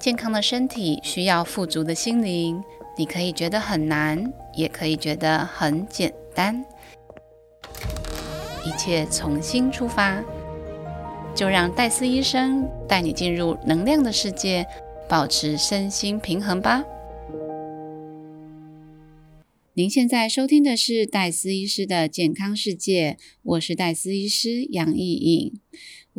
健康的身体需要富足的心灵，你可以觉得很难，也可以觉得很简单。一切从新出发，就让戴斯医生带你进入能量的世界，保持身心平衡吧。您现在收听的是戴斯医师的健康世界，我是戴斯医师杨艺颖。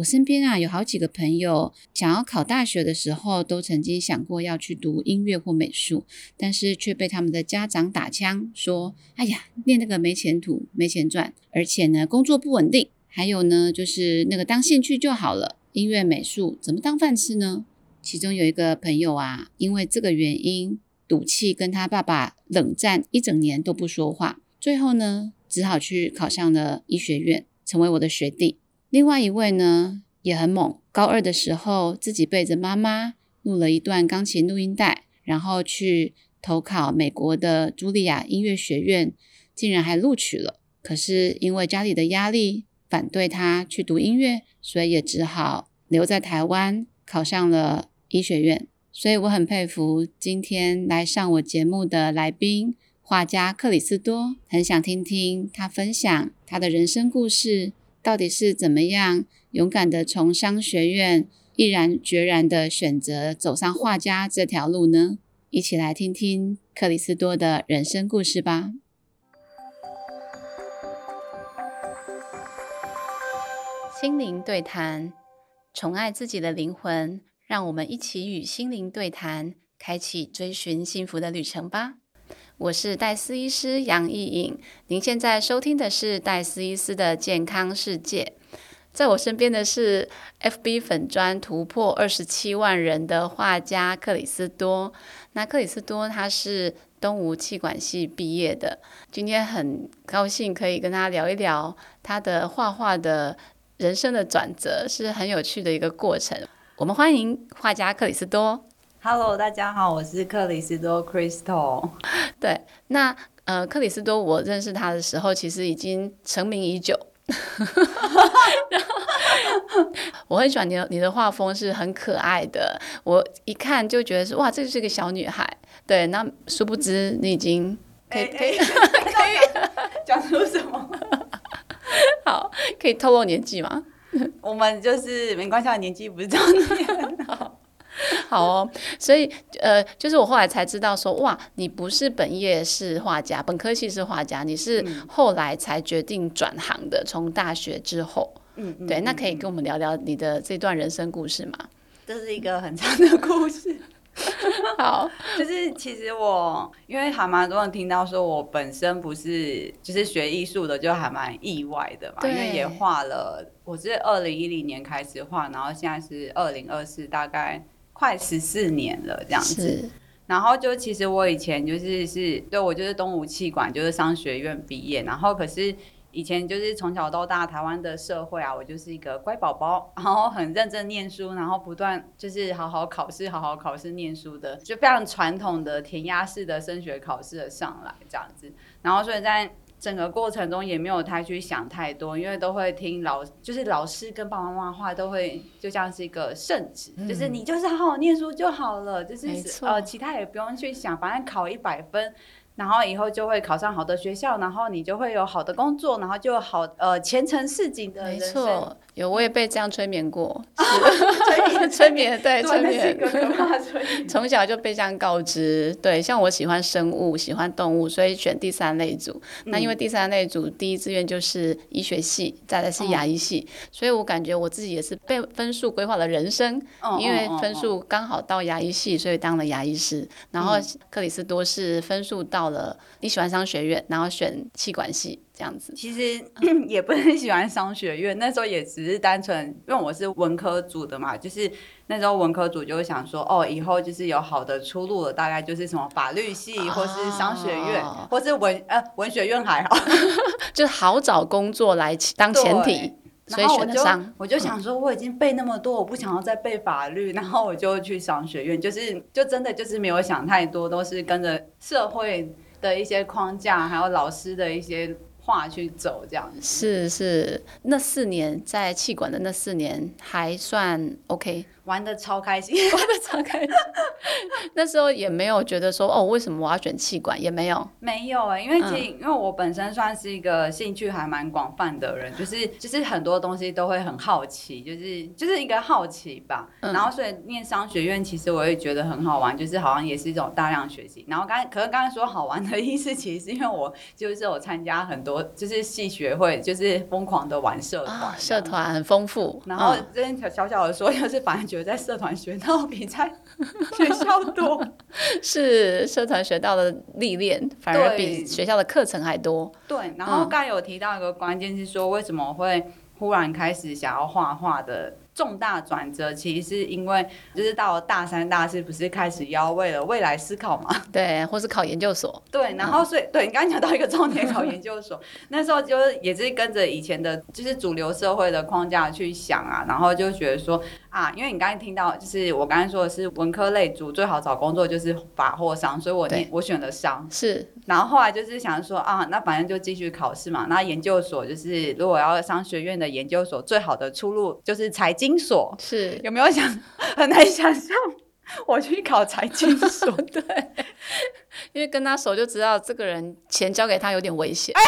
我身边啊有好几个朋友，想要考大学的时候，都曾经想过要去读音乐或美术，但是却被他们的家长打枪，说：“哎呀，念那个没前途，没钱赚，而且呢工作不稳定。还有呢，就是那个当兴趣就好了，音乐美术怎么当饭吃呢？”其中有一个朋友啊，因为这个原因赌气跟他爸爸冷战一整年都不说话，最后呢只好去考上了医学院，成为我的学弟。另外一位呢也很猛，高二的时候自己背着妈妈录了一段钢琴录音带，然后去投考美国的茱莉亚音乐学院，竟然还录取了。可是因为家里的压力反对他去读音乐，所以也只好留在台湾考上了医学院。所以我很佩服今天来上我节目的来宾画家克里斯多，很想听听他分享他的人生故事。到底是怎么样勇敢的从商学院毅然决然的选择走上画家这条路呢？一起来听听克里斯多的人生故事吧。心灵对谈，宠爱自己的灵魂，让我们一起与心灵对谈，开启追寻幸福的旅程吧。我是戴斯医师杨艺颖，您现在收听的是戴斯医师的健康世界。在我身边的是 FB 粉砖突破二十七万人的画家克里斯多。那克里斯多他是东吴气管系毕业的，今天很高兴可以跟他聊一聊他的画画的人生的转折，是很有趣的一个过程。我们欢迎画家克里斯多。Hello，大家好，我是克里斯多 Crystal。对，那呃，克里斯多，我认识他的时候，其实已经成名已久。我很喜欢你的你的画风是很可爱的，我一看就觉得是哇，这就是个小女孩。对，那殊不知你已经可以可以 可以讲出什么？好，可以透露年纪吗？我们就是没关系，年纪不是重点。好。哦，所以呃，就是我后来才知道说，哇，你不是本业是画家，本科系是画家，你是后来才决定转行的，从大学之后，嗯，对，那可以跟我们聊聊你的这段人生故事吗？这是一个很长的故事。好，就是其实我因为还蛮多人听到说我本身不是就是学艺术的，就还蛮意外的嘛，因为也画了，我是二零一零年开始画，然后现在是二零二四，大概。快十四年了，这样子。然后就其实我以前就是是对我就是东吴气管，就是商学院毕业。然后可是以前就是从小到大台湾的社会啊，我就是一个乖宝宝，然后很认真念书，然后不断就是好好考试，好好考试念书的，就非常传统的填鸭式的升学考试的上来这样子。然后所以在整个过程中也没有太去想太多，因为都会听老，就是老师跟爸爸妈妈话都会就像是一个圣旨，就是你就是好好念书就好了，就是呃其他也不用去想，反正考一百分。然后以后就会考上好的学校，然后你就会有好的工作，然后就好呃前程似锦的人生。没错，有我也被这样催眠过，催眠对催眠，从小就被这样告知。对，像我喜欢生物，喜欢动物，所以选第三类组。那因为第三类组第一志愿就是医学系，再来是牙医系，所以我感觉我自己也是被分数规划了人生。因为分数刚好到牙医系，所以当了牙医师。然后克里斯多是分数到。到了你喜欢商学院，然后选气管系这样子。其实 也不是喜欢商学院，那时候也只是单纯，因为我是文科组的嘛，就是那时候文科组就会想说，哦，以后就是有好的出路了，大概就是什么法律系，或是商学院，或是文呃文学院还好，就好找工作来当前提。然后我就我就想说，我已经背那么多，我不想要再背法律，然后我就去商学院，就是就真的就是没有想太多，都是跟着社会的一些框架，还有老师的一些话去走，这样是是，那四年在气管的那四年还算 OK。玩的超开心，玩的超开心。那时候也没有觉得说哦，为什么我要选气管？也没有，没有哎，因为其因为我本身算是一个兴趣还蛮广泛的人，就是就是很多东西都会很好奇，就是就是一个好奇吧。然后所以念商学院，其实我也觉得很好玩，就是好像也是一种大量学习。然后刚可是刚才说好玩的意思，其实是因为我就是有参加很多就是系学会，就是疯狂的玩社团，社团很丰富。然后这边小小的说，就是反正觉得在社团学到比在学校多，是社团学到的历练，反而比学校的课程还多。对，然后刚有提到一个关键，是说为什么会忽然开始想要画画的。重大转折，其实是因为就是到了大三、大四，不是开始要为了未来思考嘛？对，或是考研究所。对，然后所以对你刚刚讲到一个重点，考研究所，那时候就是也是跟着以前的，就是主流社会的框架去想啊，然后就觉得说。啊，因为你刚才听到，就是我刚才说的是文科类组最好找工作就是法或商，所以我念我选了商。是，然后后来就是想说啊，那反正就继续考试嘛。那研究所就是如果要商学院的研究所，最好的出路就是财经所。是，有没有想很难想象我去考财经所？对，因为跟他熟就知道这个人钱交给他有点危险。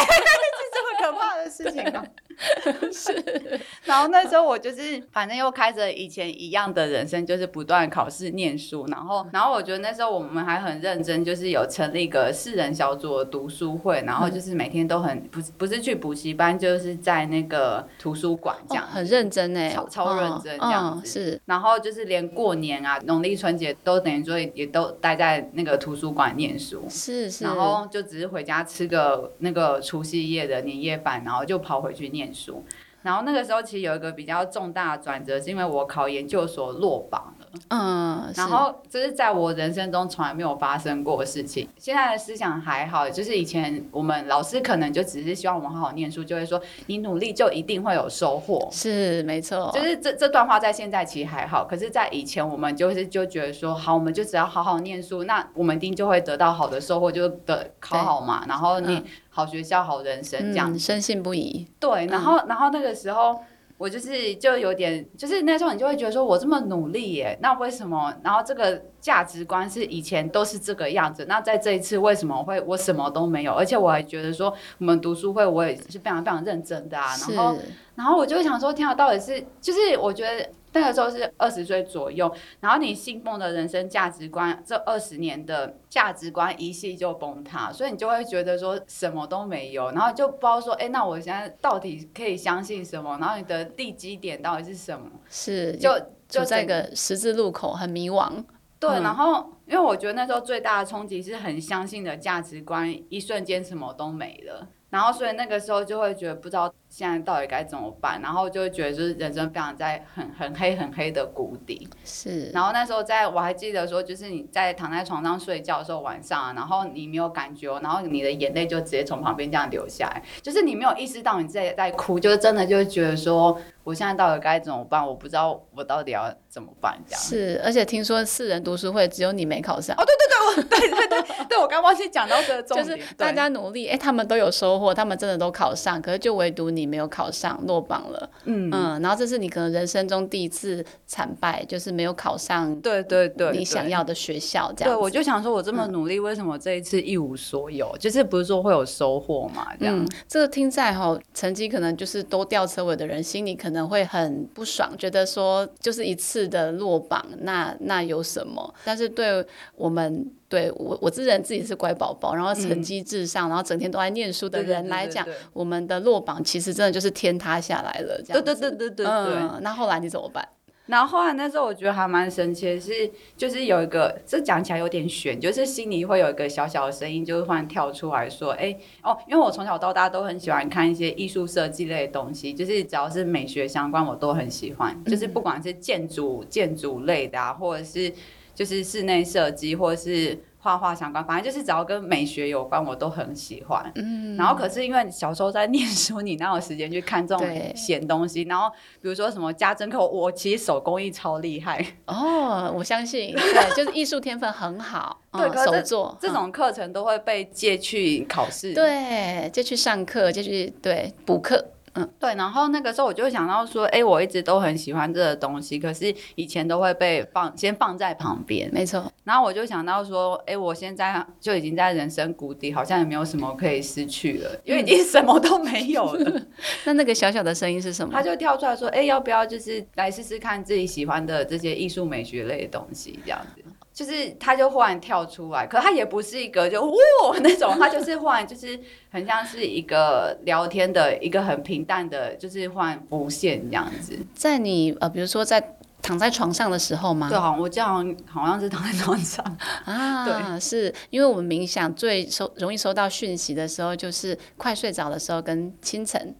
这么可怕的事情啊！是，然后那时候我就是反正又开着以前一样的人生，就是不断考试念书，然后然后我觉得那时候我们还很认真，就是有成立一个四人小组的读书会，然后就是每天都很不不是去补习班，就是在那个图书馆这样，很认真哎，超超认真这样子。是，然后就是连过年啊、农历春节都等于说也都待在那个图书馆念书。是是，然后就只是回家吃个那个除夕夜的年夜饭。然后就跑回去念书，然后那个时候其实有一个比较重大的转折，是因为我考研究所落榜了。嗯，然后这是在我人生中从来没有发生过的事情。现在的思想还好，就是以前我们老师可能就只是希望我们好好念书，就会说你努力就一定会有收获。是没错，就是这这段话在现在其实还好，可是在以前我们就是就觉得说，好，我们就只要好好念书，那我们一定就会得到好的收获，就得考好嘛，然后你。好学校，好人生，这样深信不疑。对，然后，然后那个时候，我就是就有点，就是那时候你就会觉得说，我这么努力耶，那为什么？然后这个价值观是以前都是这个样子，那在这一次为什么会我什么都没有？而且我还觉得说，我们读书会我也是非常非常认真的啊。然后，然后我就想说，天啊，到底是就是我觉得。那个时候是二十岁左右，然后你信奉的人生价值观，这二十年的价值观一系就崩塌，所以你就会觉得说什么都没有，然后就不知道说，哎，那我现在到底可以相信什么？然后你的地基点到底是什么？是就就在一个十字路口，很迷惘。对，然后因为我觉得那时候最大的冲击是很相信的价值观，一瞬间什么都没了。然后，所以那个时候就会觉得不知道现在到底该怎么办，然后就会觉得就是人生非常在很很黑很黑的谷底。是。然后那时候在我还记得说，就是你在躺在床上睡觉的时候晚上，然后你没有感觉，然后你的眼泪就直接从旁边这样流下来，就是你没有意识到你在在哭，就是真的就是觉得说。我现在到底该怎么办？我不知道我到底要怎么办，这样是。而且听说四人读书会只有你没考上。哦，对对对，我 对对对对，我刚忘记讲到这个重点。就是大家努力，哎，他们都有收获，他们真的都考上，可是就唯独你没有考上，落榜了。嗯嗯，然后这是你可能人生中第一次惨败，就是没有考上。对对对，你想要的学校这样。对，我就想说，我这么努力，为什么这一次一无所有？就是不是说会有收获嘛？这样，这个听在哈，成绩可能就是都掉车尾的人心里可能会很。不爽，觉得说就是一次的落榜，那那有什么？但是对我们，对我我自认自己是乖宝宝，然后成绩至上，然后整天都在念书的人来讲，我们的落榜其实真的就是天塌下来了。这样，对对对对对对。那后来你怎么办？然后后来那时候我觉得还蛮神奇的是，就是有一个这讲起来有点悬，就是心里会有一个小小的声音，就是忽然跳出来说：“哎哦，因为我从小到大都很喜欢看一些艺术设计类的东西，就是只要是美学相关，我都很喜欢。就是不管是建筑建筑类的啊，或者是就是室内设计，或者是。”画画相关，反正就是只要跟美学有关，我都很喜欢。嗯，然后可是因为小时候在念书，你哪有时间去看这种闲东西？然后比如说什么家政课，我其实手工艺超厉害。哦，我相信，对，就是艺术天分很好。对，手作这种课程都会被借去考试，对，借去上课，借去对补课。嗯，对。然后那个时候我就想到说，哎，我一直都很喜欢这个东西，可是以前都会被放先放在旁边。没错。然后我就想到说，哎，我现在就已经在人生谷底，好像也没有什么可以失去了，因为已经什么都没有了。那那个小小的声音是什么？他就跳出来说，哎，要不要就是来试试看自己喜欢的这些艺术美学类的东西，这样子。就是他就忽然跳出来，可他也不是一个就哇那种，他就是忽然就是很像是一个聊天的一个很平淡的，就是忽然浮现这样子。在你呃，比如说在躺在床上的时候吗？对，好，我这样好像是躺在床上啊。对，是因为我们冥想最收容易收到讯息的时候，就是快睡着的时候跟清晨。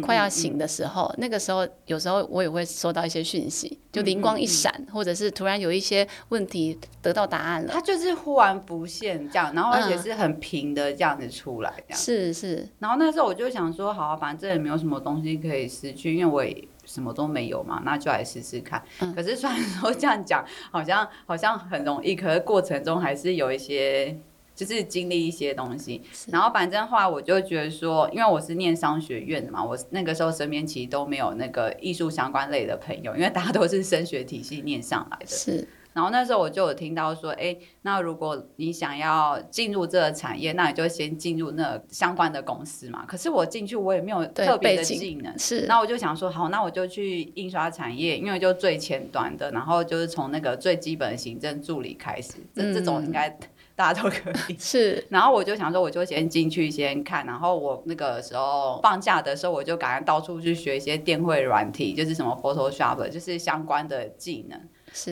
快要醒的时候，那个时候有时候我也会收到一些讯息，就灵光一闪，或者是突然有一些问题得到答案了。它就是忽然浮现这样，然后而且是很平的这样子出来，这样是是。然后那时候我就想说，好，反正这也没有什么东西可以失去，因为我也什么都没有嘛，那就来试试看。可是虽然说这样讲，好像好像很容易，可是过程中还是有一些。就是经历一些东西，然后反正后来我就觉得说，因为我是念商学院的嘛，我那个时候身边其实都没有那个艺术相关类的朋友，因为大家都是升学体系念上来的。是，然后那时候我就有听到说，哎，那如果你想要进入这个产业，那你就先进入那相关的公司嘛。可是我进去我也没有特别的技能，是，那我就想说，好，那我就去印刷产业，因为就最前端的，然后就是从那个最基本的行政助理开始，这这种应该。大家都可以是，然后我就想说，我就先进去先看，然后我那个时候放假的时候，我就赶快到处去学一些电绘软体，就是什么 Photoshop，就是相关的技能。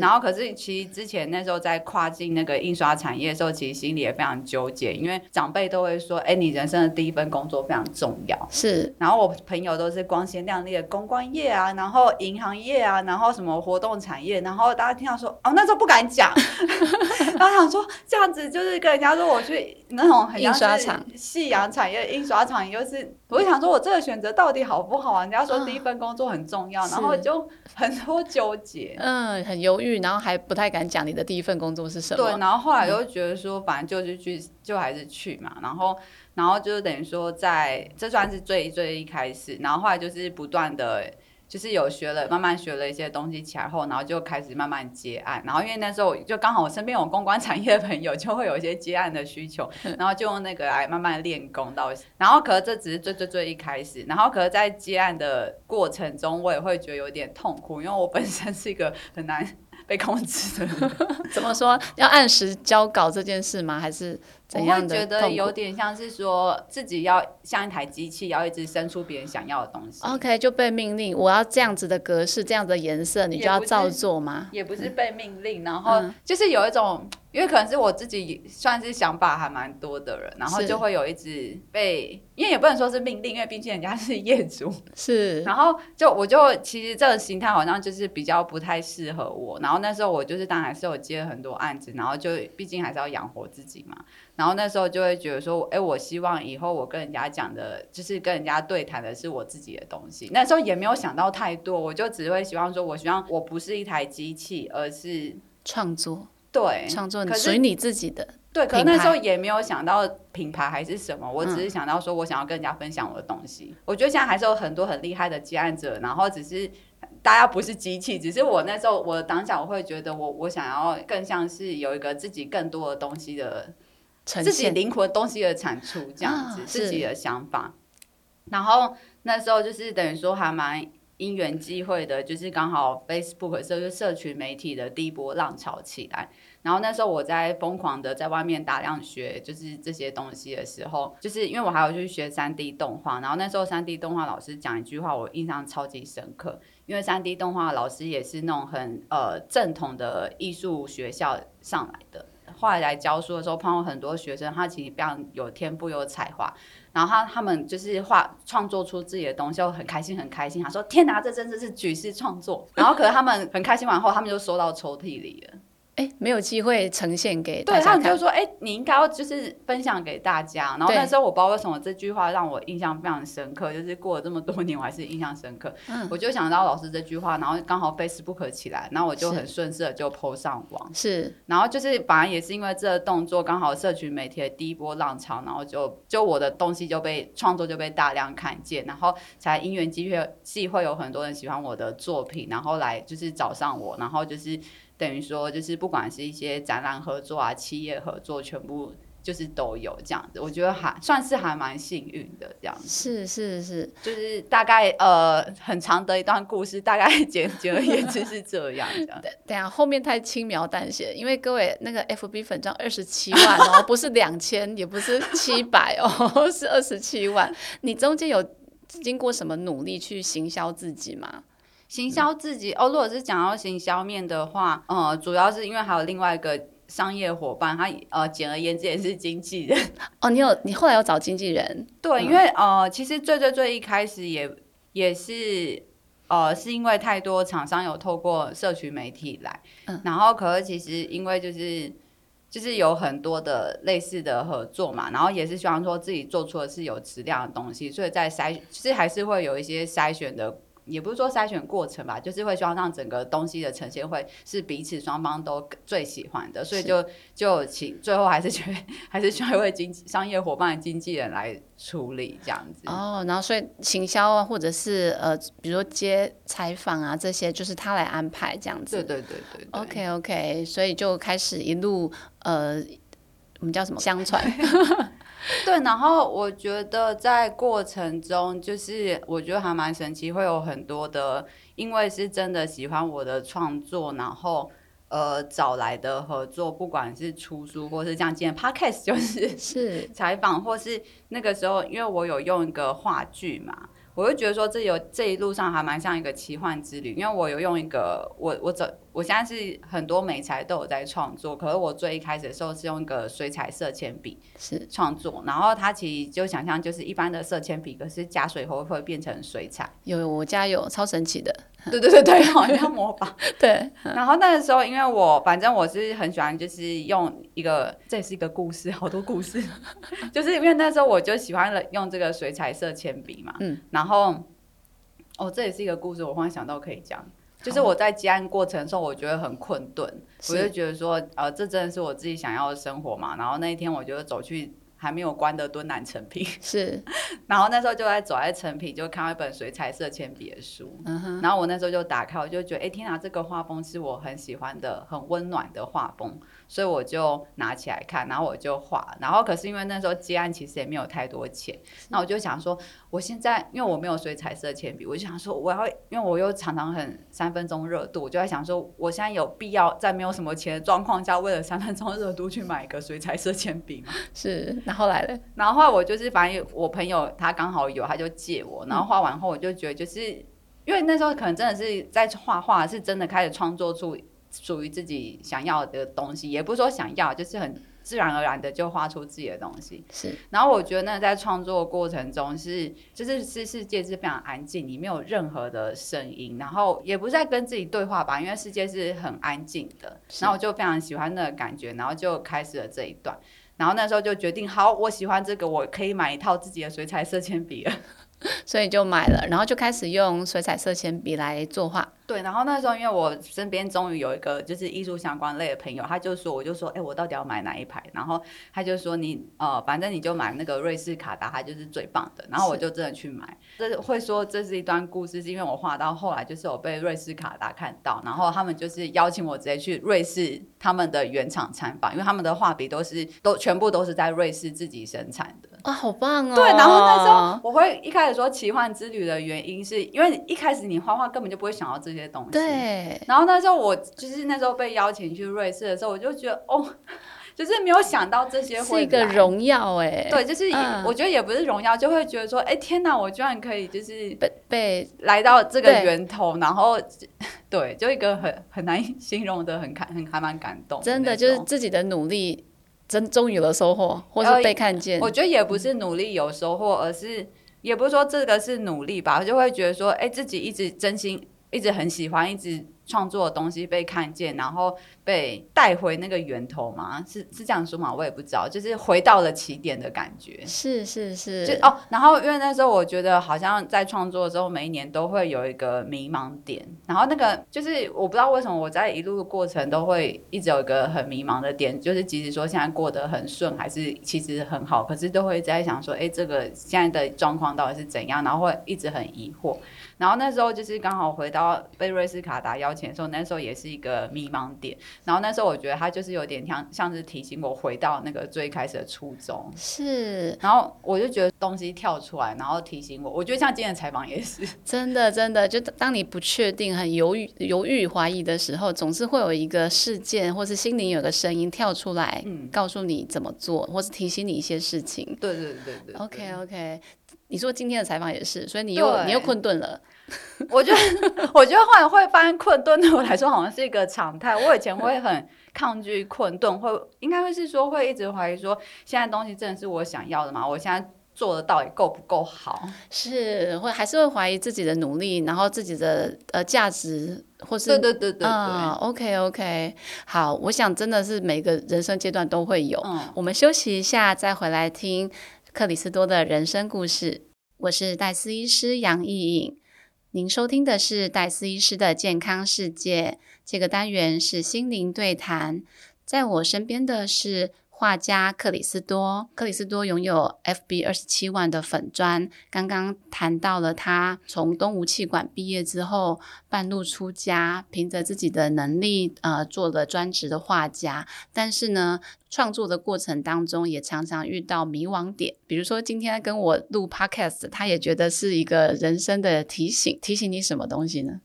然后，可是其实之前那时候在跨境那个印刷产业的时候，其实心里也非常纠结，因为长辈都会说：“哎，你人生的第一份工作非常重要。”是。然后我朋友都是光鲜亮丽的公关业啊，然后银行业啊，然后什么活动产业，然后大家听到说：“哦，那时候不敢讲。” 然后想说这样子就是跟人家说我去那种印刷厂、夕阳产业印刷厂，又是我就想说我这个选择到底好不好啊？人家说第一份工作很重要，然后就很多纠结。嗯，很犹豫，然后还不太敢讲你的第一份工作是什么。对，然后后来又觉得说，反正就是去，就还是去嘛。然后，然后就是等于说，在这算是最最一开始，然后后来就是不断的。就是有学了，慢慢学了一些东西起来后，然后就开始慢慢接案。然后因为那时候就刚好我身边有公关产业的朋友，就会有一些接案的需求，然后就用那个来慢慢练功到。然后可是这只是最最最一开始，然后可是在接案的过程中，我也会觉得有点痛苦，因为我本身是一个很难被控制的。怎么说？要按时交稿这件事吗？还是怎样？我会觉得有点像是说自己要像一台机器，要一直生出别人想要的东西。OK，就被命令，我要这样子的格式，这样的颜色，你就要照做吗？也不是被命令，然后就是有一种。因为可能是我自己算是想法还蛮多的人，然后就会有一直被，因为也不能说是命令，因为毕竟人家是业主，是，然后就我就其实这个心态好像就是比较不太适合我，然后那时候我就是当然是有接了很多案子，然后就毕竟还是要养活自己嘛，然后那时候就会觉得说，哎，我希望以后我跟人家讲的，就是跟人家对谈的是我自己的东西，那时候也没有想到太多，我就只会希望说，我希望我不是一台机器，而是创作。对，创作属于你自己的。对，可那时候也没有想到品牌还是什么，我只是想到说我想要跟人家分享我的东西。我觉得现在还是有很多很厉害的接案者，然后只是大家不是机器，只是我那时候我当下我会觉得我我想要更像是有一个自己更多的东西的，自己灵魂东西的产出这样子，自己的想法。然后那时候就是等于说还蛮。因缘际会的，就是刚好 Facebook 社就社群媒体的第一波浪潮起来，然后那时候我在疯狂的在外面大量学，就是这些东西的时候，就是因为我还有去学三 D 动画，然后那时候三 D 动画老师讲一句话，我印象超级深刻，因为三 D 动画老师也是那种很呃正统的艺术学校上来的。后来来教书的时候，碰到很多学生，他其实非常有天赋、有才华。然后他他们就是画创作出自己的东西，就很开心，很开心。他说：“天哪，这真的是举世创作。”然后可能他们很开心完后，他们就收到抽屉里了。哎，没有机会呈现给大家对他们就说，哎，你应该要就是分享给大家。然后那时候我不知道为什么这句话让我印象非常深刻，就是过了这么多年我还是印象深刻。嗯，我就想到老师这句话，然后刚好 Facebook 起来，然后我就很顺势的就 PO 上网。是，然后就是反而也是因为这个动作，刚好社群媒体的第一波浪潮，然后就就我的东西就被创作就被大量看见，然后才因缘机会机会有很多人喜欢我的作品，然后来就是找上我，然后就是。等于说，就是不管是一些展览合作啊、企业合作，全部就是都有这样子。我觉得还算是还蛮幸运的这样子。是是是，就是大概呃很长的一段故事，大概 简简而言之是这样。这样。等下后面太轻描淡写，因为各位那个 FB 粉账二十七万哦，不是两千，也不是七百哦，是二十七万。你中间有经过什么努力去行销自己吗？行销自己哦，如果是讲到行销面的话，呃，主要是因为还有另外一个商业伙伴，他呃，简而言之也是经纪人。哦，你有你后来有找经纪人？对，因为呃，其实最最最一开始也也是呃，是因为太多厂商有透过社群媒体来，嗯，然后可是其实因为就是就是有很多的类似的合作嘛，然后也是希望说自己做出的是有质量的东西，所以在筛其实还是会有一些筛选的。也不是说筛选过程吧，就是会希望让整个东西的呈现会是彼此双方都最喜欢的，所以就就请最后还是觉得 还是需要一位经商业伙伴的经纪人来处理这样子。哦，然后所以行销啊，或者是呃，比如说接采访啊这些，就是他来安排这样子。对对对对。OK OK，所以就开始一路呃，我们叫什么相传。对，然后我觉得在过程中，就是我觉得还蛮神奇，会有很多的，因为是真的喜欢我的创作，然后呃找来的合作，不管是出书，或是像今天 podcast 就是是采访，或是那个时候，因为我有用一个话剧嘛。我就觉得说，这有这一路上还蛮像一个奇幻之旅，因为我有用一个我我走，我现在是很多美材都有在创作，可是我最一开始的时候是用一个水彩色铅笔是创作，然后它其实就想象就是一般的色铅笔，可是加水后会变成水彩。有我家有超神奇的，对对对对，好像模仿。对，然后那个时候因为我反正我是很喜欢，就是用一个这也是一个故事，好多故事，就是因为那时候我就喜欢了用这个水彩色铅笔嘛，嗯，然后。哦，这也是一个故事，我忽然想到可以讲，就是我在接案过程时候，我觉得很困顿，我就觉得说，呃，这真的是我自己想要的生活嘛。然后那一天，我就走去还没有关的敦南成品，是，然后那时候就在走在成品，就看到一本水彩色铅笔的书，然后我那时候就打开，我就觉得，哎，天哪，这个画风是我很喜欢的，很温暖的画风。所以我就拿起来看，然后我就画，然后可是因为那时候接案其实也没有太多钱，那我就想说，我现在因为我没有水彩色铅笔，我就想说我要，因为我又常常很三分钟热度，我就在想说，我现在有必要在没有什么钱的状况下，为了三分钟热度去买一个水彩色铅笔吗？是，然后来了？然后后来我就是反正我朋友他刚好有，他就借我，然后画完后我就觉得，就是因为那时候可能真的是在画画，是真的开始创作出。属于自己想要的东西，也不是说想要，就是很自然而然的就画出自己的东西。是，然后我觉得那在创作过程中是，就是是世界是非常安静，你没有任何的声音，然后也不是在跟自己对话吧，因为世界是很安静的。然后我就非常喜欢那个感觉，然后就开始了这一段。然后那时候就决定，好，我喜欢这个，我可以买一套自己的水彩色铅笔了。所以就买了，然后就开始用水彩色铅笔来作画。对，然后那时候因为我身边终于有一个就是艺术相关类的朋友，他就说，我就说，哎，我到底要买哪一排？然后他就说，你呃，反正你就买那个瑞士卡达，它就是最棒的。然后我就真的去买。这会说这是一段故事，是因为我画到后来就是我被瑞士卡达看到，然后他们就是邀请我直接去瑞士他们的原厂参访，因为他们的画笔都是都全部都是在瑞士自己生产的。啊，好棒哦！对，然后那时候我会一开始说奇幻之旅的原因，是因为一开始你画画根本就不会想到这些东西。对。然后那时候我就是那时候被邀请去瑞士的时候，我就觉得哦，就是没有想到这些会是一个荣耀哎。对，就是我觉得也不是荣耀，就会觉得说，哎天哪，我居然可以就是被被来到这个源头，然后对，就一个很很难形容的，很感很还蛮感动。真的就是自己的努力。真终于有了收获，或是被看见。我觉得也不是努力有收获，而是也不是说这个是努力吧，就会觉得说，哎，自己一直真心，一直很喜欢，一直创作的东西被看见，然后被带回那个源头吗？是是这样说吗？我也不知道，就是回到了起点的感觉。是是是，就哦，然后因为那时候我觉得好像在创作的时候，每一年都会有一个迷茫点，然后那个就是我不知道为什么我在一路的过程都会一直有一个很迷茫的点，就是即使说现在过得很顺，还是其实很好，可是都会在想说，哎，这个现在的状况到底是怎样？然后会一直很疑惑。然后那时候就是刚好回到被瑞斯卡达邀请的时候，那时候也是一个迷茫点。然后那时候我觉得他就是有点像像是提醒我回到那个最开始的初衷。是。然后我就觉得东西跳出来，然后提醒我。我觉得像今天的采访也是 真的，真的。就当你不确定、很犹豫、犹豫怀疑的时候，总是会有一个事件，或是心灵有个声音跳出来，嗯，告诉你怎么做，或是提醒你一些事情。对对对对。OK OK。你说今天的采访也是，所以你又你又困顿了。我觉得，我觉得后来会发现困顿对我来说好像是一个常态。我以前会很抗拒困顿，会应该会是说会一直怀疑说，现在东西真的是我想要的吗？我现在做的到底够不够好？是会还是会怀疑自己的努力，然后自己的呃价值，或是对对对对对。OK OK，好，我想真的是每个人生阶段都会有。我们休息一下，再回来听。克里斯多的人生故事，我是戴斯医师杨艺颖。您收听的是戴斯医师的健康世界，这个单元是心灵对谈。在我身边的是。画家克里斯多，克里斯多拥有 FB 二十七万的粉砖。刚刚谈到了他从东吴气管毕业之后，半路出家，凭着自己的能力，呃，做了专职的画家。但是呢，创作的过程当中也常常遇到迷惘点。比如说今天跟我录 Podcast，他也觉得是一个人生的提醒。提醒你什么东西呢？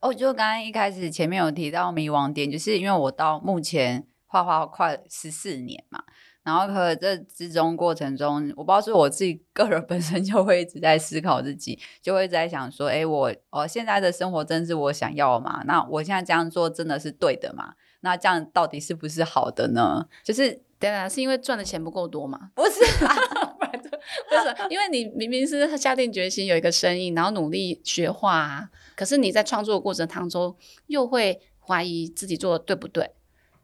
哦，就刚刚一开始前面有提到迷惘点，就是因为我到目前。画画快十四年嘛，然后可这之中过程中，我不知道是我自己个人本身就会一直在思考自己，就会在想说，哎，我哦现在的生活真是我想要吗？那我现在这样做真的是对的吗？那这样到底是不是好的呢？就是对啊，是因为赚的钱不够多嘛？不是，不是，因为你明明是下定决心有一个生意，然后努力学画，啊可是你在创作过程当中又会怀疑自己做的对不对？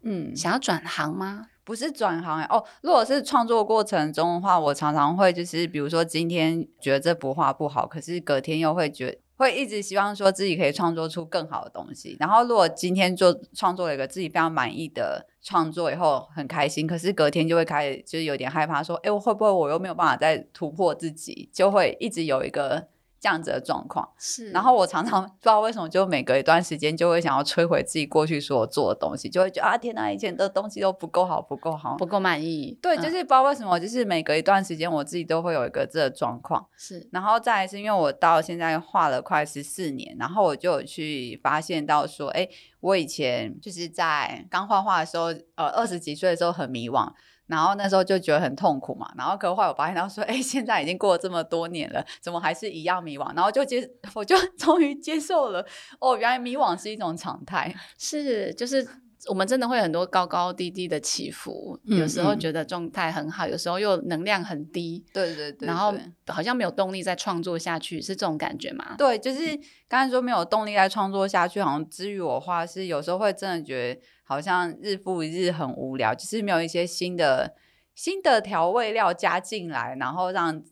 嗯，想要转行吗？不是转行哦。如果是创作过程中的话，我常常会就是，比如说今天觉得这幅画不好，可是隔天又会觉会一直希望说自己可以创作出更好的东西。然后如果今天做创作了一个自己非常满意的创作以后很开心，可是隔天就会开始就是有点害怕，说哎，我会不会我又没有办法再突破自己，就会一直有一个。这样子的状况是，然后我常常 不知道为什么，就每隔一段时间就会想要摧毁自己过去所做的东西，就会觉得啊天哪，以前的东西都不够好，不够好，不够满意。对，就是不知道为什么，就是每隔一段时间，我自己都会有一个这个状况。是，然后再是因为我到现在画了快十四年，然后我就有去发现到说，哎，我以前就是在刚画画的时候，呃，二十几岁的时候很迷惘。然后那时候就觉得很痛苦嘛，然后可后来我发现到说，哎，现在已经过了这么多年了，怎么还是一样迷惘？然后就接，我就终于接受了，哦，原来迷惘是一种常态，是就是。我们真的会很多高高低低的起伏，有时候觉得状态很好，有时候又能量很低。对对对，然后好像没有动力再创作下去，是这种感觉吗？对，就是刚才说没有动力再创作下去，好像至于我话是有时候会真的觉得好像日复一日很无聊，就是没有一些新的新的调味料加进来，然后让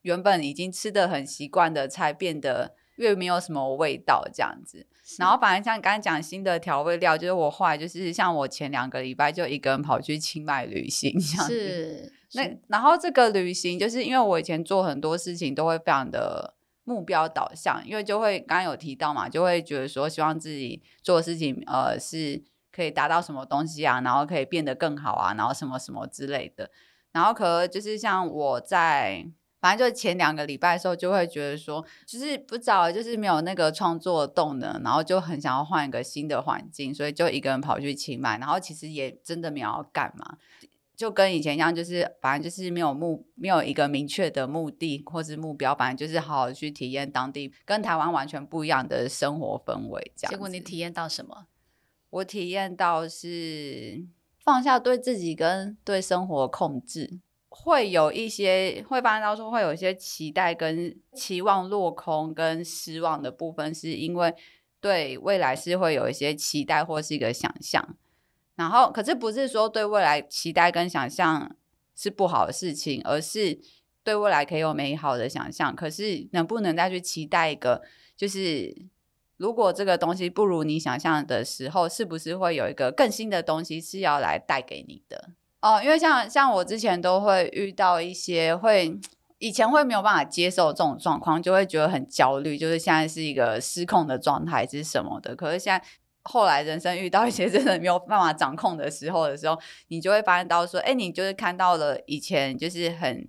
原本已经吃的很习惯的菜变得越没有什么味道这样子。然后反而像刚才讲新的调味料，就是我后来就是像我前两个礼拜就一个人跑去清迈旅行，这样子。那然后这个旅行就是因为我以前做很多事情都会非常的目标导向，因为就会刚刚有提到嘛，就会觉得说希望自己做的事情呃是可以达到什么东西啊，然后可以变得更好啊，然后什么什么之类的。然后可能就是像我在。反正就前两个礼拜的时候，就会觉得说，就是不早，就是没有那个创作动能，然后就很想要换一个新的环境，所以就一个人跑去清迈，然后其实也真的没有要干嘛，就跟以前一样，就是反正就是没有目，没有一个明确的目的或是目标，反正就是好好去体验当地跟台湾完全不一样的生活氛围。这样，结果你体验到什么？我体验到是放下对自己跟对生活控制。会有一些会发现到说会有一些期待跟期望落空跟失望的部分，是因为对未来是会有一些期待或是一个想象。然后，可是不是说对未来期待跟想象是不好的事情，而是对未来可以有美好的想象。可是能不能再去期待一个，就是如果这个东西不如你想象的时候，是不是会有一个更新的东西是要来带给你的？哦，因为像像我之前都会遇到一些会以前会没有办法接受这种状况，就会觉得很焦虑，就是现在是一个失控的状态是什么的。可是现在。后来人生遇到一些真的没有办法掌控的时候的时候，你就会发现到说，哎，你就是看到了以前就是很，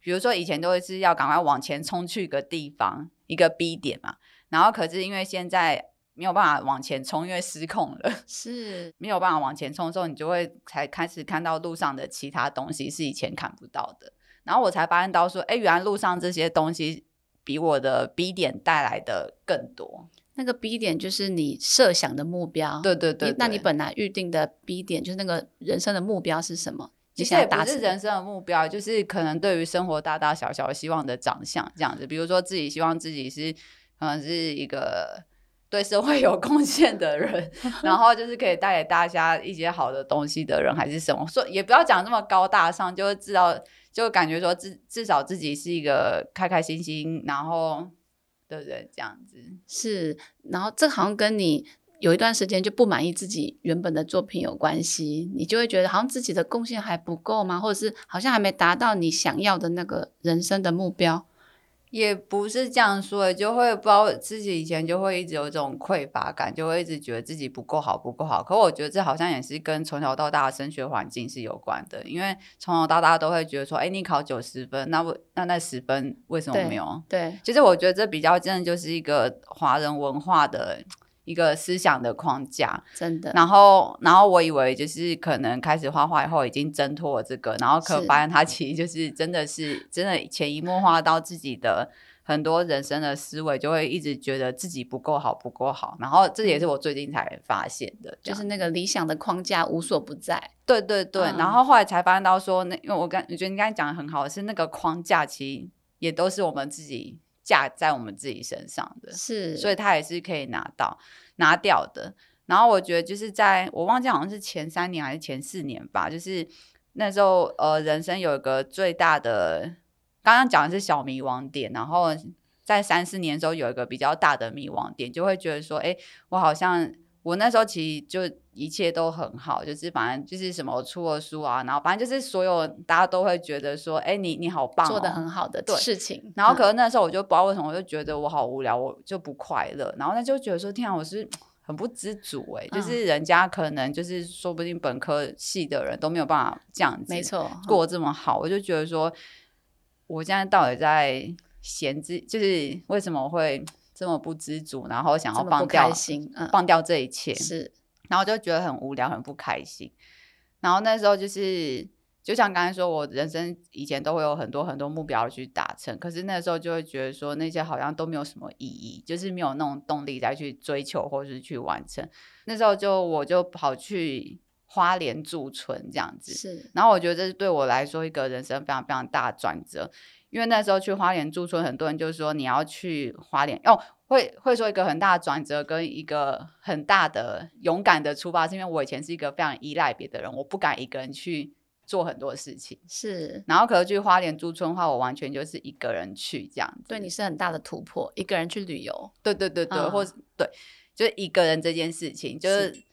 比如说以前都会是要赶快往前冲去一个地方一个 B 点嘛，然后可是因为现在没有办法往前冲，因为失控了，是没有办法往前冲的时候，你就会才开始看到路上的其他东西是以前看不到的，然后我才发现到说，哎，原来路上这些东西比我的 B 点带来的更多。那个 B 点就是你设想的目标，对对对。那你本来预定的 B 点就是那个人生的目标是什么？其实也不是人生的目标，就是可能对于生活大大小小希望的长相这样子。比如说自己希望自己是，可能是一个对社会有贡献的人，然后就是可以带给大家一些好的东西的人，还是什么？说也不要讲这么高大上，就知道就感觉说至至少自己是一个开开心心，然后。对不对？这样子是，然后这好像跟你有一段时间就不满意自己原本的作品有关系，你就会觉得好像自己的贡献还不够吗？或者是好像还没达到你想要的那个人生的目标？也不是这样说，就会不知道自己以前就会一直有这种匮乏感，就会一直觉得自己不够好，不够好。可我觉得这好像也是跟从小到大的升学环境是有关的，因为从小到大都会觉得说，哎，你考九十分，那我那那十分为什么没有？对，其实我觉得这比较真的就是一个华人文化的。一个思想的框架，真的。然后，然后我以为就是可能开始画画以后已经挣脱了这个，然后可发现他其实就是真的是真的潜移默化到自己的很多人生的思维，就会一直觉得自己不够好，不够好。然后这也是我最近才发现的，就是那个理想的框架无所不在。对对对。然后后来才发现到说，那因为我刚我觉得你刚才讲的很好，是那个框架其实也都是我们自己。架在我们自己身上的，是，所以他也是可以拿到拿掉的。然后我觉得就是在我忘记好像是前三年还是前四年吧，就是那时候呃，人生有一个最大的，刚刚讲的是小迷惘点，然后在三四年的时候有一个比较大的迷惘点，就会觉得说，哎，我好像。我那时候其实就一切都很好，就是反正就是什么出了书啊，然后反正就是所有大家都会觉得说，哎，你你好棒，做的很好的事情。然后可能那时候我就不知道为什么，我就觉得我好无聊，我就不快乐。然后那就觉得说，天啊，我是很不知足哎，就是人家可能就是说不定本科系的人都没有办法这样子，没错，过这么好。我就觉得说，我现在到底在闲置，就是为什么会？这么不知足，然后想要放掉，放掉这一切，是，然后就觉得很无聊，很不开心。然后那时候就是，就像刚才说，我人生以前都会有很多很多目标去达成，可是那时候就会觉得说，那些好像都没有什么意义，就是没有那种动力再去追求或是去完成。那时候就我就跑去花莲驻村这样子，是。然后我觉得这是对我来说一个人生非常非常大的转折。因为那时候去花莲驻村，很多人就是说你要去花莲哦，会会说一个很大的转折跟一个很大的勇敢的出发，是因为我以前是一个非常依赖别的人，我不敢一个人去做很多事情。是，然后可是去花莲驻村的话，我完全就是一个人去这样。对，你是很大的突破，一个人去旅游。对对对对，或对，就是一个人这件事情，就是。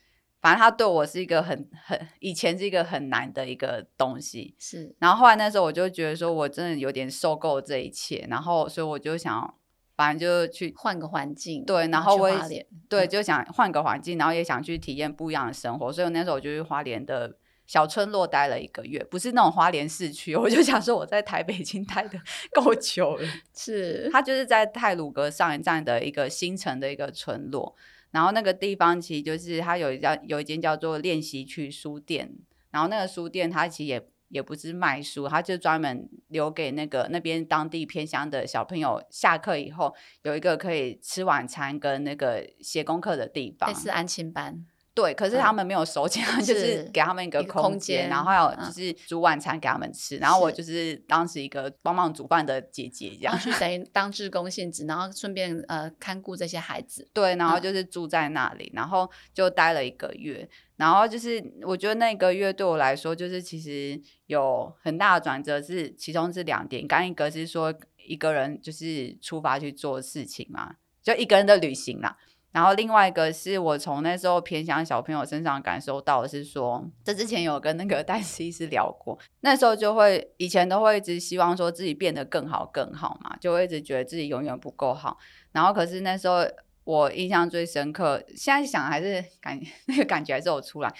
反正他对我是一个很很以前是一个很难的一个东西，是。然后后来那时候我就觉得说，我真的有点受够这一切，然后所以我就想，反正就去换个环境，对。然后我也对，就想换个环境，然后也想去体验不一样的生活。所以那时候我就去花莲的小村落待了一个月，不是那种花莲市区，我就想说我在台北已经待的 够久了。是，他就是在泰鲁阁上一站的一个新城的一个村落。然后那个地方其实就是它有一家有一间叫做练习区书店，然后那个书店它其实也也不是卖书，它就专门留给那个那边当地偏乡的小朋友下课以后有一个可以吃晚餐跟那个写功课的地方，是安亲班。对，可是他们没有收钱，就是给他们一个空间，然后还有就是煮晚餐给他们吃，然后我就是当时一个帮忙煮饭的姐姐这样，就等于当志工性质，然后顺便呃看顾这些孩子。对，然后就是住在那里，然后就待了一个月，然后就是我觉得那个月对我来说，就是其实有很大的转折，是其中是两点，刚一个是说一个人就是出发去做事情嘛，就一个人的旅行啦。然后另外一个是我从那时候偏向小朋友身上感受到的是说，这之前有跟那个戴思医师聊过，那时候就会以前都会一直希望说自己变得更好更好嘛，就会一直觉得自己永远不够好。然后可是那时候我印象最深刻，现在想还是感 那个感觉还是有出来。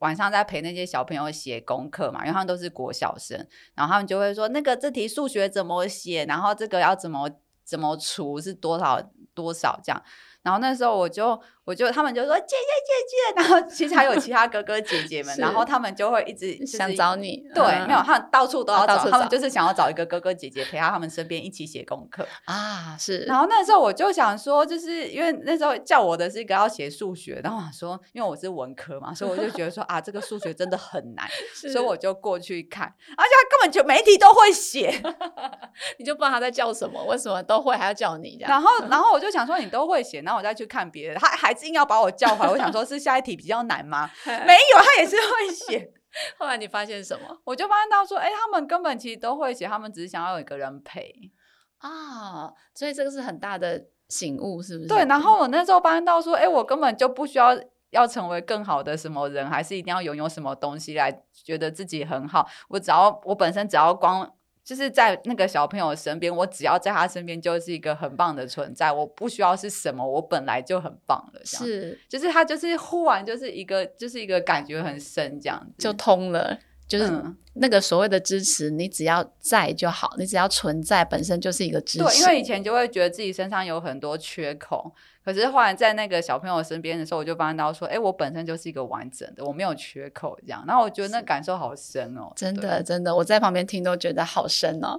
晚上在陪那些小朋友写功课嘛，因为他们都是国小生，然后他们就会说那个这题数学怎么写，然后这个要怎么怎么除是多少多少这样。然后那时候我就我就他们就说姐姐姐姐，然后其实还有其他哥哥姐姐们，然后他们就会一直想找你，对，没有，他们到处都要找，他们就是想要找一个哥哥姐姐陪在他们身边一起写功课啊，是。然后那时候我就想说，就是因为那时候叫我的是一个要写数学，然后我说因为我是文科嘛，所以我就觉得说 啊，这个数学真的很难，所以我就过去看，而且他根本就每题都会写，你就不知道他在叫什么，为什么都会还要叫你这样？然后然后我就想说你都会写，然后我再去看别的，他还是硬要把我叫回来。我想说，是下一题比较难吗？没有，他也是会写。后来你发现什么？我就发现到说，哎，他们根本其实都会写，他们只是想要有一个人陪啊。所以这个是很大的醒悟，是不是？对。然后我那时候发现到说，哎，我根本就不需要要成为更好的什么人，还是一定要拥有什么东西来觉得自己很好。我只要我本身只要光。就是在那个小朋友身边，我只要在他身边就是一个很棒的存在，我不需要是什么，我本来就很棒了。是，就是他就是忽然就是一个就是一个感觉很深，这样就通了。就是那个所谓的支持，你只要在就好，你只要存在本身就是一个支持。对，因为以前就会觉得自己身上有很多缺口，可是后来在那个小朋友身边的时候，我就发现到说，哎，我本身就是一个完整的，我没有缺口这样。然后我觉得那感受好深哦，真的真的，我在旁边听都觉得好深哦。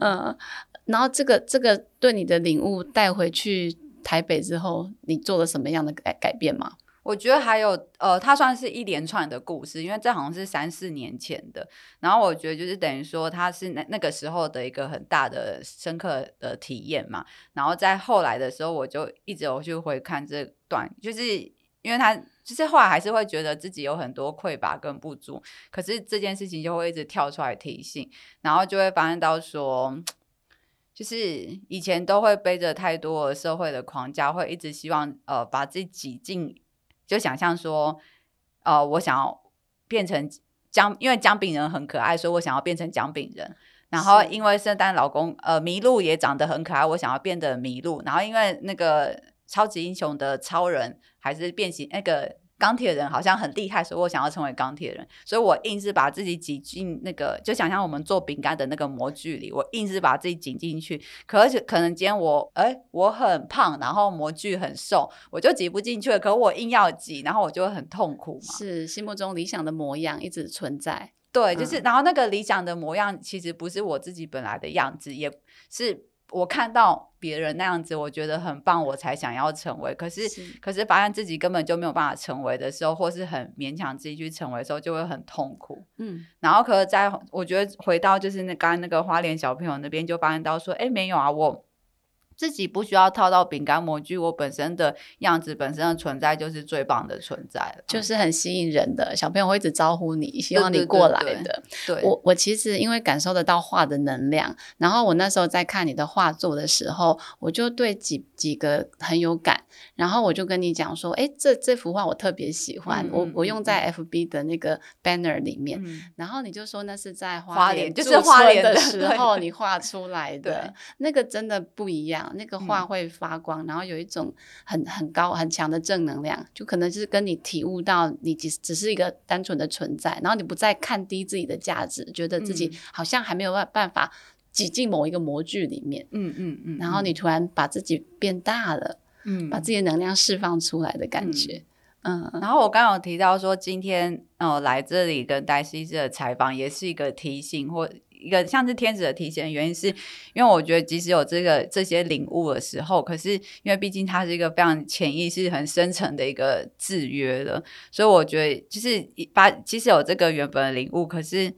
嗯，然后这个这个对你的领悟带回去台北之后，你做了什么样的改改变吗？我觉得还有，呃，它算是一连串的故事，因为这好像是三四年前的。然后我觉得就是等于说，它是那那个时候的一个很大的深刻的体验嘛。然后在后来的时候，我就一直有去回看这段，就是因为他就是后来还是会觉得自己有很多匮乏跟不足，可是这件事情就会一直跳出来提醒，然后就会发现到说，就是以前都会背着太多社会的框架，会一直希望呃把自己挤进。就想象说，呃，我想要变成姜，因为姜饼人很可爱，所以我想要变成姜饼人。然后因为圣诞老公，呃，麋鹿也长得很可爱，我想要变得麋鹿。然后因为那个超级英雄的超人还是变形那个。钢铁人好像很厉害，所以我想要成为钢铁人，所以我硬是把自己挤进那个，就想象我们做饼干的那个模具里，我硬是把自己挤进去。可是可能今天我，哎，我很胖，然后模具很瘦，我就挤不进去了。可我硬要挤，然后我就会很痛苦嘛。是心目中理想的模样一直存在，对，就是然后那个理想的模样其实不是我自己本来的样子，也是。我看到别人那样子，我觉得很棒，我才想要成为。可是，可是发现自己根本就没有办法成为的时候，或是很勉强自己去成为的时候，就会很痛苦。嗯，然后，可是在我觉得回到就是那刚刚那个花莲小朋友那边，就发现到说，哎，没有啊，我。自己不需要套到饼干模具，我本身的样子本身的存在就是最棒的存在了，就是很吸引人的小朋友会一直招呼你，希望你过来的。对，我我其实因为感受得到画的能量，然后我那时候在看你的画作的时候，我就对几几个很有感，然后我就跟你讲说，哎，这这幅画我特别喜欢，我我用在 FB 的那个 banner 里面，然后你就说那是在花莲就是花莲的时候。你画出来的，那个真的不一样。那个画会发光，然后有一种很很高很强的正能量，就可能就是跟你体悟到你只只是一个单纯的存在，然后你不再看低自己的价值，觉得自己好像还没有办办法挤进某一个模具里面，嗯嗯嗯，然后你突然把自己变大了，嗯，把自己的能量释放出来的感觉，嗯。然后我刚刚有提到说，今天哦来这里跟戴西斯的采访，也是一个提醒或。一个像是天使的提醒，原因是因为我觉得即使有这个这些领悟的时候，可是因为毕竟它是一个非常潜意识很深层的一个制约了，所以我觉得就是把即使有这个原本的领悟，可是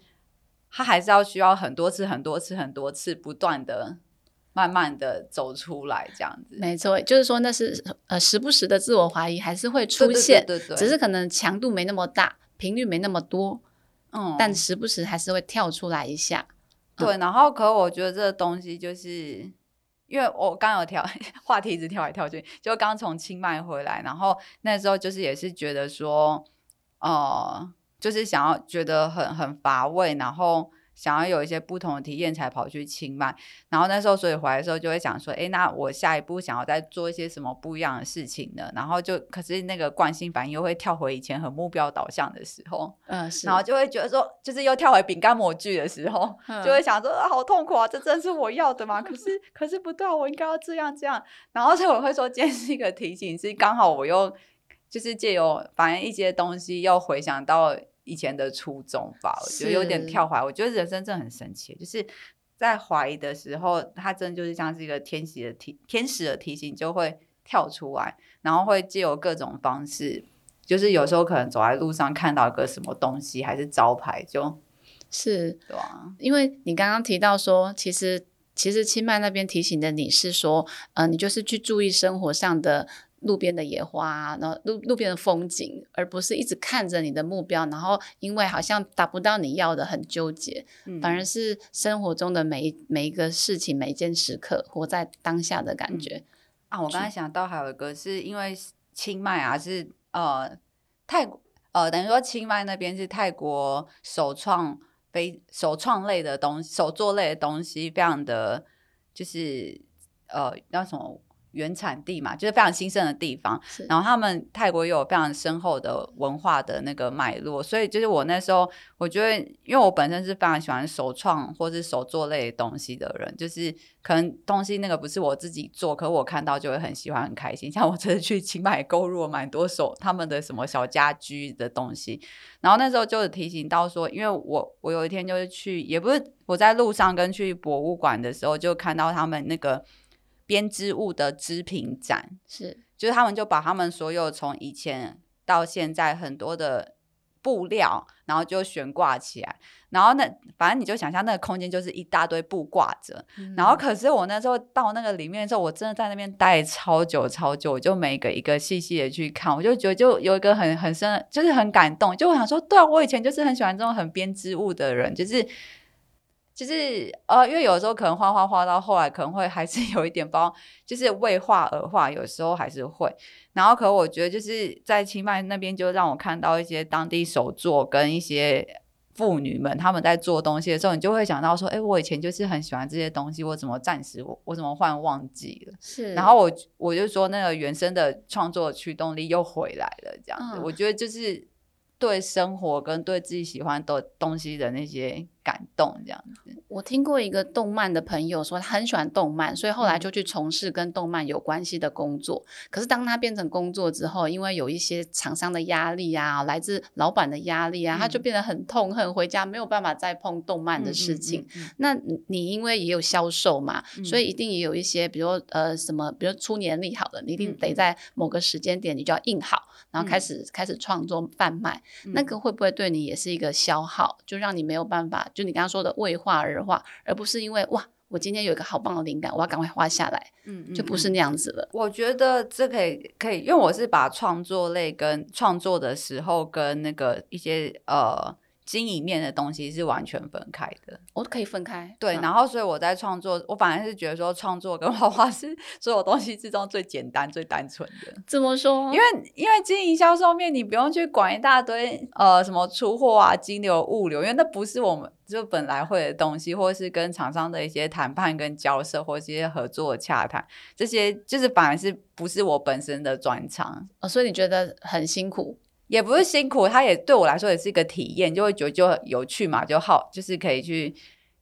它还是要需要很多次、很多次、很多次不断的。慢慢的走出来，这样子，没错，就是说那是呃时不时的自我怀疑还是会出现，对对，只是可能强度没那么大，频率没那么多，嗯，但时不时还是会跳出来一下。对，然后可我觉得这个东西就是，因为我刚有跳 话题，一直跳来跳去，就刚从清迈回来，然后那时候就是也是觉得说，呃，就是想要觉得很很乏味，然后。想要有一些不同的体验，才跑去清迈。然后那时候，所以回来的时候就会想说：，哎，那我下一步想要再做一些什么不一样的事情呢？然后就，可是那个惯性反应又会跳回以前很目标导向的时候，嗯，是。然后就会觉得说，就是又跳回饼干模具的时候，就会想说：，啊，好痛苦啊！这真是我要的吗？可是，可是不对，我应该要这样这样。然后所以我会说，今天是一个提醒，是刚好我又就是借由反正一些东西，又回想到。以前的初衷吧，我觉得有点跳怀。我觉得人生真的很神奇，就是在怀疑的时候，它真的就是像是一个天使的提天使的提醒，就会跳出来，然后会借由各种方式，就是有时候可能走在路上看到一个什么东西，还是招牌，就是对啊。因为你刚刚提到说，其实其实清迈那边提醒的你是说，呃，你就是去注意生活上的。路边的野花，然后路路边的风景，而不是一直看着你的目标，然后因为好像达不到你要的很纠结，反而是生活中的每一每一个事情、每一件时刻，活在当下的感觉啊！我刚才想到还有一个是因为清迈啊，是呃泰国呃等于说清迈那边是泰国首创非首创类的东西，手作类的东西非常的就是呃那什么？原产地嘛，就是非常兴盛的地方。然后他们泰国也有非常深厚的文化的那个脉络，所以就是我那时候，我觉得，因为我本身是非常喜欢手创或是手作类的东西的人，就是可能东西那个不是我自己做，可我看到就会很喜欢很开心。像我这次去清迈购入蛮多手他们的什么小家居的东西，然后那时候就提醒到说，因为我我有一天就是去，也不是我在路上跟去博物馆的时候，就看到他们那个。编织物的织品展。是，就是他们就把他们所有从以前到现在很多的布料，然后就悬挂起来，然后那反正你就想象那个空间就是一大堆布挂着，然后。可是我那时候到那个里面的时候，我真的在那边待超久超久，我就每个一个细细的去看，我就觉得就有一个很很深，就是很感动，就我想说，对啊，我以前就是很喜欢这种很编织物的人，就是。就是呃，因为有时候可能画画画到后来，可能会还是有一点包，就是为画而画，有时候还是会。然后，可我觉得就是在清迈那边，就让我看到一些当地手作跟一些妇女们他们在做东西的时候，你就会想到说，哎，我以前就是很喜欢这些东西，我怎么暂时我我怎么忽然忘记了？是。然后我我就说，那个原生的创作驱动力又回来了，这样子。我觉得就是对生活跟对自己喜欢的东西的那些。感动这样子，我听过一个动漫的朋友说，他很喜欢动漫，所以后来就去从事跟动漫有关系的工作。可是当他变成工作之后，因为有一些厂商的压力啊，来自老板的压力啊，他就变得很痛恨，回家没有办法再碰动漫的事情。那你因为也有销售嘛，所以一定也有一些，比如呃什么，比如出年历好了，你一定得在某个时间点你就要印好，然后开始开始创作贩卖。那个会不会对你也是一个消耗，就让你没有办法？就你刚刚说的为画而画，而不是因为哇，我今天有一个好棒的灵感，我要赶快画下来，嗯，就不是那样子了。我觉得这可以可以，因为我是把创作类跟创作的时候跟那个一些呃。经营面的东西是完全分开的，我可以分开。对，然后所以我在创作，我反而是觉得说创作跟画画是所有东西之中最简单、最单纯的。怎么说？因为因为经营销售面，你不用去管一大堆呃什么出货啊、金流、物流，因为那不是我们就本来会的东西，或是跟厂商的一些谈判跟交涉，或一些合作洽谈，这些就是反而是不是我本身的专长哦，所以你觉得很辛苦。也不是辛苦，它也对我来说也是一个体验，就会觉得就有趣嘛，就好，就是可以去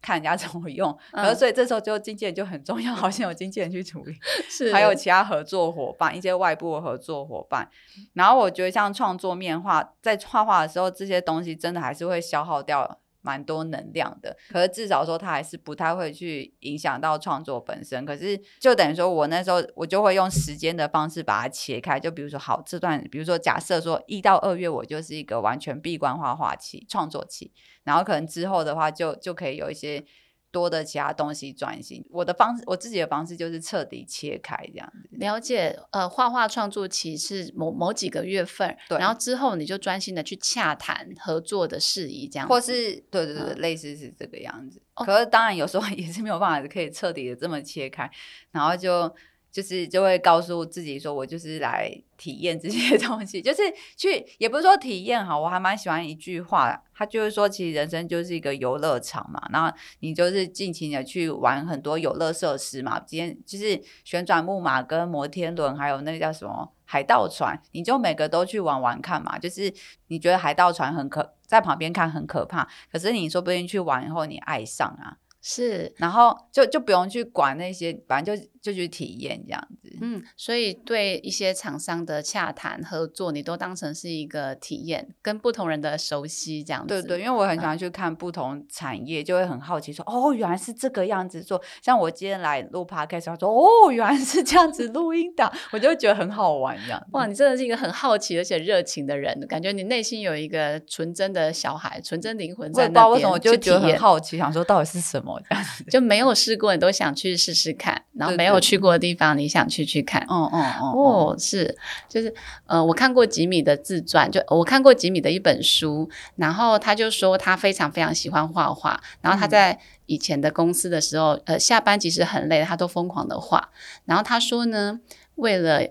看人家 怎么用。然后所以这时候就经纪人就很重要，好像有经纪人去处理，是还有其他合作伙伴，一些外部的合作伙伴。然后我觉得像创作面画，在画画的时候，这些东西真的还是会消耗掉蛮多能量的。可是至少说，他还是不太会去影响到创作本身。可是就等于说我那时候我就会用时间的方式把它切开。就比如说，好这段，比如说假设说一到二月我就是一个完全闭关画画期、创作期，然后可能之后的话就就可以有一些。多的其他东西专心，我的方式，我自己的方式就是彻底切开这样子。了解，呃，画画创作期是某某几个月份，对，然后之后你就专心的去洽谈合作的事宜，这样，或是对对对，类似是这个样子。可是当然有时候 也是没有办法可以彻底的这么切开，然后就。就是就会告诉自己说，我就是来体验这些 东西，就是去，也不是说体验哈，我还蛮喜欢一句话，他就是说，其实人生就是一个游乐场嘛，然后你就是尽情的去玩很多游乐设施嘛，今天就是旋转木马跟摩天轮，还有那个叫什么海盗船，你就每个都去玩玩看嘛，就是你觉得海盗船很可，在旁边看很可怕，可是你说不定去玩以后你爱上啊。是，然后就就不用去管那些，反正就就去体验这样子。嗯，所以对一些厂商的洽谈合作，你都当成是一个体验，跟不同人的熟悉这样子。对对，因为我很喜欢去看不同产业，就会很好奇说，哦，原来是这个样子做。像我今天来录 podcast，他说，哦，原来是这样子录音的，我就觉得很好玩这样。哇，你真的是一个很好奇而且热情的人，感觉你内心有一个纯真的小孩，纯真灵魂在那边。不知道为什么，我就觉得很好奇，想说到底是什么这样子。就没有试过，你都想去试试看，然后没有去过的地方，你想去去看。哦哦哦，哦，是，就是呃，我看过吉米的自传，就我看过吉米的一本书，然后他就说他非常非常喜欢画画，然后他在以前的公司的时候，呃，下班其实很累，他都疯狂的画，然后他说呢，为了。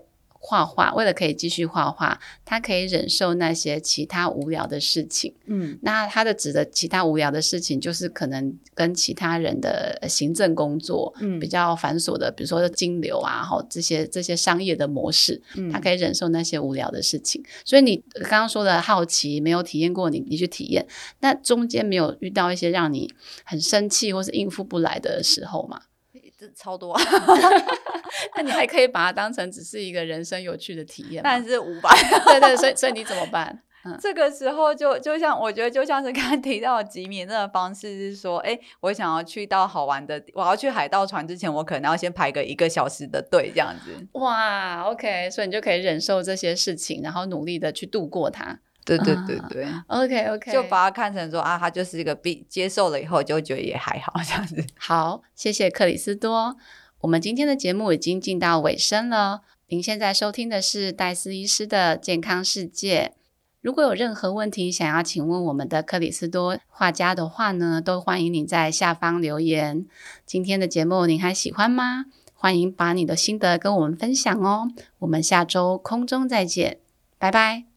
画画，为了可以继续画画，他可以忍受那些其他无聊的事情。嗯，那他的指的其他无聊的事情，就是可能跟其他人的行政工作，嗯，比较繁琐的，比如说金流啊，哈，这些这些商业的模式，他可以忍受那些无聊的事情。所以你刚刚说的好奇，没有体验过，你你去体验，那中间没有遇到一些让你很生气或是应付不来的时候吗？超多，那你还可以把它当成只是一个人生有趣的体验，但是五百，对对，所以所以你怎么 办？这个时候就就像我觉得就像是刚才提到吉米那个方式是说，哎，我想要去到好玩的，我要去海盗船之前，我可能要先排个一个小时的队这样子。哇，OK，所以你就可以忍受这些事情，然后努力的去度过它。对对对对，OK OK，就把它看成说啊，他就是一个必接受了以后就觉得也还好 这样子。好，谢谢克里斯多。我们今天的节目已经进到尾声了。您现在收听的是戴斯医师的健康世界。如果有任何问题想要请问我们的克里斯多画家的话呢，都欢迎你在下方留言。今天的节目您还喜欢吗？欢迎把你的心得跟我们分享哦。我们下周空中再见，拜拜。